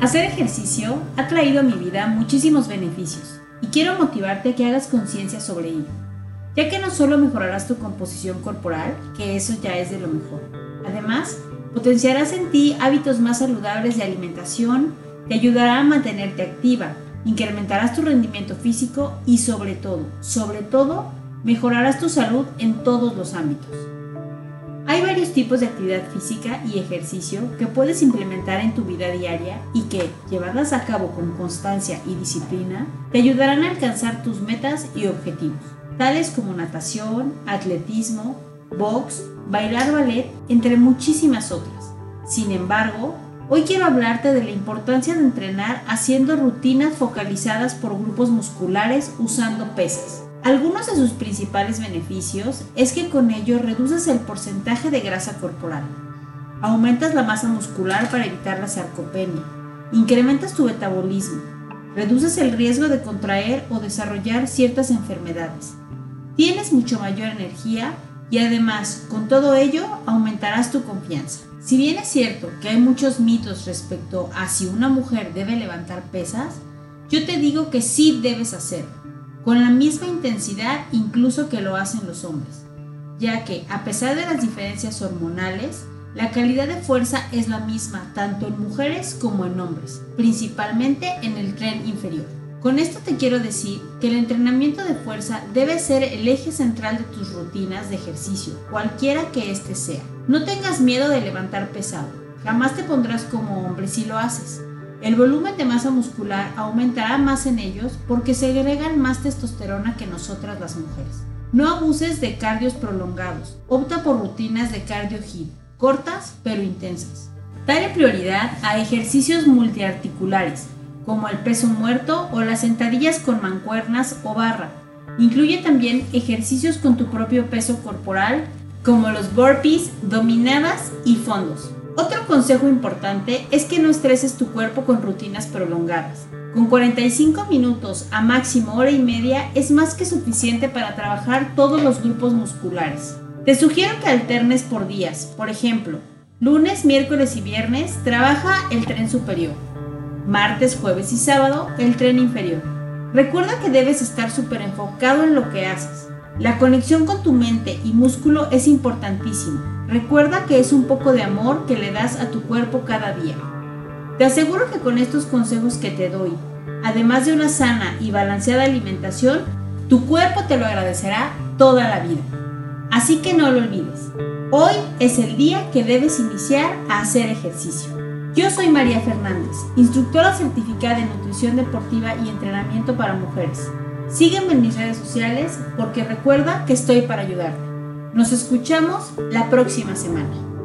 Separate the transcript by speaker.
Speaker 1: Hacer ejercicio ha traído a mi vida muchísimos beneficios y quiero motivarte a que hagas conciencia sobre ello, ya que no solo mejorarás tu composición corporal, que eso ya es de lo mejor, además potenciarás en ti hábitos más saludables de alimentación, te ayudará a mantenerte activa, incrementarás tu rendimiento físico y sobre todo, sobre todo, mejorarás tu salud en todos los ámbitos. Hay varios tipos de actividad física y ejercicio que puedes implementar en tu vida diaria y que, llevadas a cabo con constancia y disciplina, te ayudarán a alcanzar tus metas y objetivos, tales como natación, atletismo, box, bailar ballet, entre muchísimas otras. Sin embargo, hoy quiero hablarte de la importancia de entrenar haciendo rutinas focalizadas por grupos musculares usando pesas. Algunos de sus principales beneficios es que con ello reduces el porcentaje de grasa corporal, aumentas la masa muscular para evitar la sarcopenia, incrementas tu metabolismo, reduces el riesgo de contraer o desarrollar ciertas enfermedades, tienes mucho mayor energía y además con todo ello aumentarás tu confianza. Si bien es cierto que hay muchos mitos respecto a si una mujer debe levantar pesas, yo te digo que sí debes hacerlo con la misma intensidad incluso que lo hacen los hombres, ya que a pesar de las diferencias hormonales, la calidad de fuerza es la misma tanto en mujeres como en hombres, principalmente en el tren inferior. Con esto te quiero decir que el entrenamiento de fuerza debe ser el eje central de tus rutinas de ejercicio, cualquiera que éste sea. No tengas miedo de levantar pesado, jamás te pondrás como hombre si lo haces. El volumen de masa muscular aumentará más en ellos porque segregan más testosterona que nosotras las mujeres. No abuses de cardios prolongados. Opta por rutinas de cardio HIIT, cortas pero intensas. Dale prioridad a ejercicios multiarticulares, como el peso muerto o las sentadillas con mancuernas o barra. Incluye también ejercicios con tu propio peso corporal, como los burpees, dominadas y fondos. Otro consejo importante es que no estreses tu cuerpo con rutinas prolongadas. Con 45 minutos a máximo hora y media es más que suficiente para trabajar todos los grupos musculares. Te sugiero que alternes por días, por ejemplo, lunes, miércoles y viernes trabaja el tren superior, martes, jueves y sábado el tren inferior. Recuerda que debes estar súper enfocado en lo que haces. La conexión con tu mente y músculo es importantísimo Recuerda que es un poco de amor que le das a tu cuerpo cada día. Te aseguro que con estos consejos que te doy, además de una sana y balanceada alimentación, tu cuerpo te lo agradecerá toda la vida. Así que no lo olvides. Hoy es el día que debes iniciar a hacer ejercicio. Yo soy María Fernández, instructora certificada en nutrición deportiva y entrenamiento para mujeres. Sígueme en mis redes sociales porque recuerda que estoy para ayudarte. Nos escuchamos la próxima semana.